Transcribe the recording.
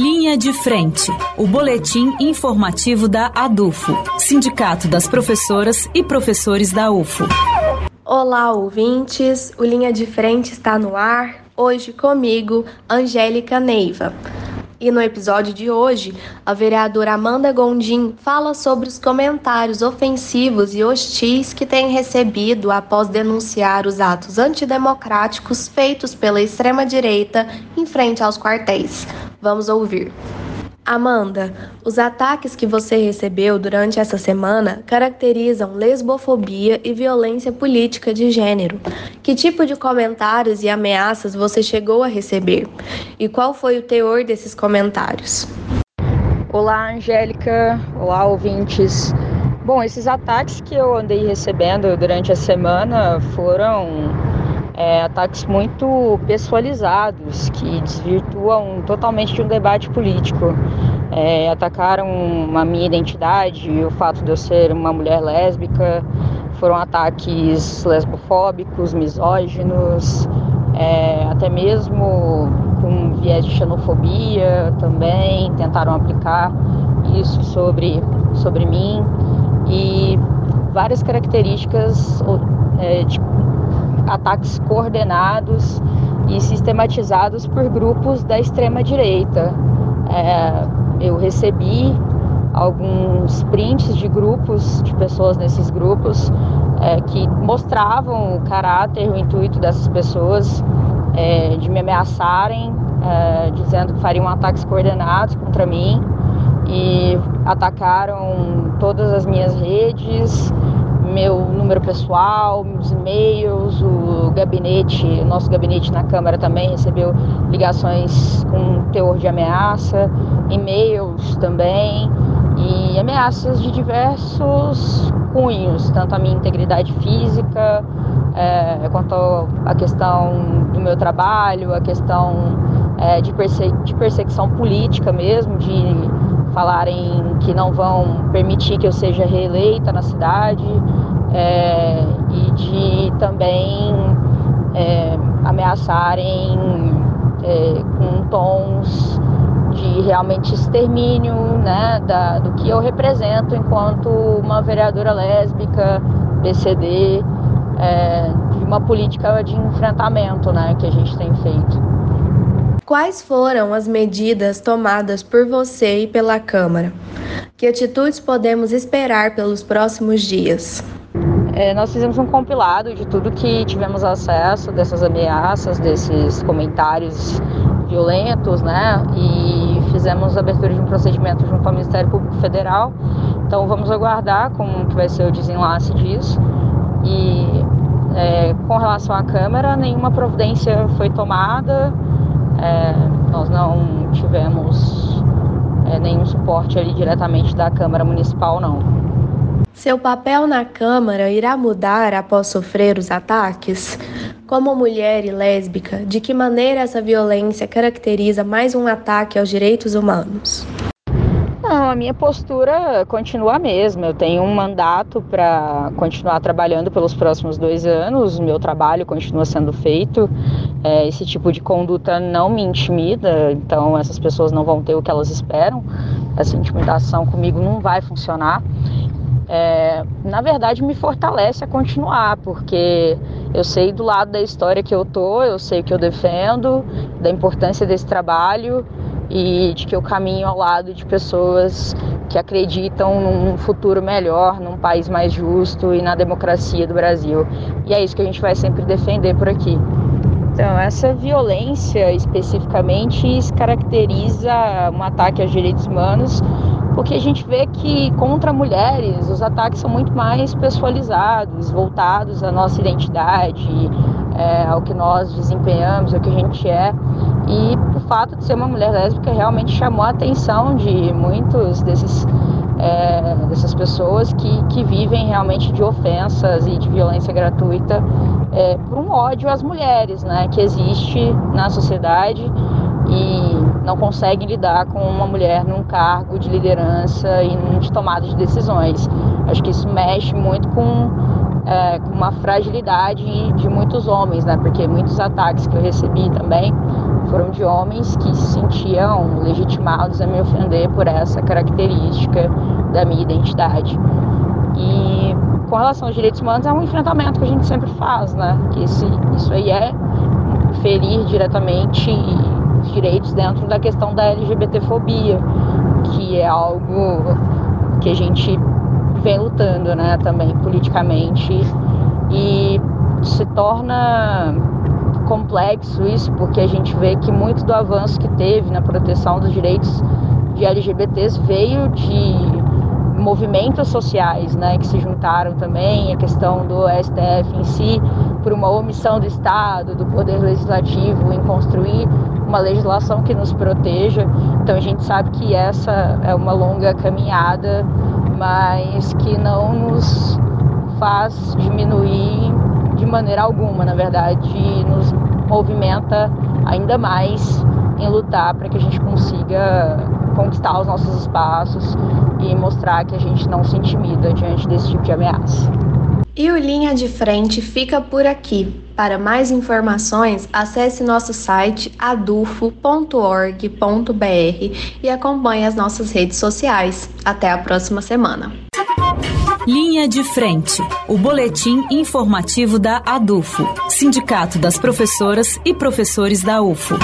Linha de Frente, o boletim informativo da ADUFO, Sindicato das Professoras e Professores da UFO. Olá, ouvintes! O Linha de Frente está no ar. Hoje comigo, Angélica Neiva. E no episódio de hoje, a vereadora Amanda Gondim fala sobre os comentários ofensivos e hostis que tem recebido após denunciar os atos antidemocráticos feitos pela extrema-direita em frente aos quartéis. Vamos ouvir. Amanda, os ataques que você recebeu durante essa semana caracterizam lesbofobia e violência política de gênero. Que tipo de comentários e ameaças você chegou a receber? E qual foi o teor desses comentários? Olá, Angélica. Olá, ouvintes. Bom, esses ataques que eu andei recebendo durante a semana foram é, ataques muito pessoalizados que desvirtuam totalmente de um debate político. É, atacaram a minha identidade, o fato de eu ser uma mulher lésbica, foram ataques lesbofóbicos, misóginos, é, até mesmo com viés de xenofobia também, tentaram aplicar isso sobre, sobre mim e várias características é, de ataques coordenados e sistematizados por grupos da extrema direita. É, eu recebi alguns prints de grupos, de pessoas nesses grupos, é, que mostravam o caráter, o intuito dessas pessoas é, de me ameaçarem, é, dizendo que fariam ataques coordenados contra mim e atacaram todas as minhas redes, meu número pessoal, meus e-mails, o gabinete, o nosso gabinete na Câmara também recebeu ligações com teor de ameaça, e-mails também e ameaças de diversos cunhos, tanto a minha integridade física, é, quanto a questão do meu trabalho, a questão é, de, perse de perseguição política mesmo, de falarem que não vão permitir que eu seja reeleita na cidade é, e de também é, ameaçarem é, com tons de realmente extermínio né, da, do que eu represento enquanto uma vereadora lésbica, BCD, é, de uma política de enfrentamento né, que a gente tem feito. Quais foram as medidas tomadas por você e pela Câmara? Que atitudes podemos esperar pelos próximos dias? É, nós fizemos um compilado de tudo que tivemos acesso, dessas ameaças, desses comentários violentos, né? E fizemos a abertura de um procedimento junto ao Ministério Público Federal. Então vamos aguardar como que vai ser o desenlace disso. E é, com relação à Câmara, nenhuma providência foi tomada. É, nós não tivemos é, nenhum suporte ali diretamente da Câmara Municipal, não. Seu papel na Câmara irá mudar após sofrer os ataques? Como mulher e lésbica, de que maneira essa violência caracteriza mais um ataque aos direitos humanos? Não, a minha postura continua a mesma. Eu tenho um mandato para continuar trabalhando pelos próximos dois anos. O meu trabalho continua sendo feito. É, esse tipo de conduta não me intimida, então essas pessoas não vão ter o que elas esperam. Essa intimidação comigo não vai funcionar é, na verdade me fortalece a continuar, porque eu sei do lado da história que eu tô, eu sei que eu defendo, da importância desse trabalho e de que eu caminho ao lado de pessoas que acreditam num futuro melhor, num país mais justo e na democracia do Brasil. E é isso que a gente vai sempre defender por aqui. Então, essa violência especificamente caracteriza um ataque aos direitos humanos porque a gente vê que contra mulheres os ataques são muito mais pessoalizados, voltados à nossa identidade, é, ao que nós desempenhamos, ao que a gente é. E o fato de ser uma mulher lésbica realmente chamou a atenção de muitos desses é, dessas pessoas que, que vivem realmente de ofensas e de violência gratuita é, por um ódio às mulheres, né, que existe na sociedade e não conseguem lidar com uma mulher num cargo de liderança e de tomada de decisões. Acho que isso mexe muito com, é, com uma fragilidade de muitos homens, né? Porque muitos ataques que eu recebi também foram de homens que se sentiam legitimados a me ofender por essa característica da minha identidade. E com relação aos direitos humanos é um enfrentamento que a gente sempre faz, né? Que esse, isso aí é ferir diretamente os direitos dentro da questão da LGBTfobia, que é algo que a gente vem lutando, né, também politicamente e se torna complexo isso porque a gente vê que muito do avanço que teve na proteção dos direitos de LGBTs veio de movimentos sociais, né, que se juntaram também, a questão do STF em si, por uma omissão do Estado, do Poder Legislativo em construir uma legislação que nos proteja. Então a gente sabe que essa é uma longa caminhada, mas que não nos faz diminuir maneira alguma, na verdade, nos movimenta ainda mais em lutar para que a gente consiga conquistar os nossos espaços e mostrar que a gente não se intimida diante desse tipo de ameaça. E o Linha de Frente fica por aqui. Para mais informações, acesse nosso site adufo.org.br e acompanhe as nossas redes sociais. Até a próxima semana. Linha de Frente, o boletim informativo da ADUFO, Sindicato das Professoras e Professores da UFO.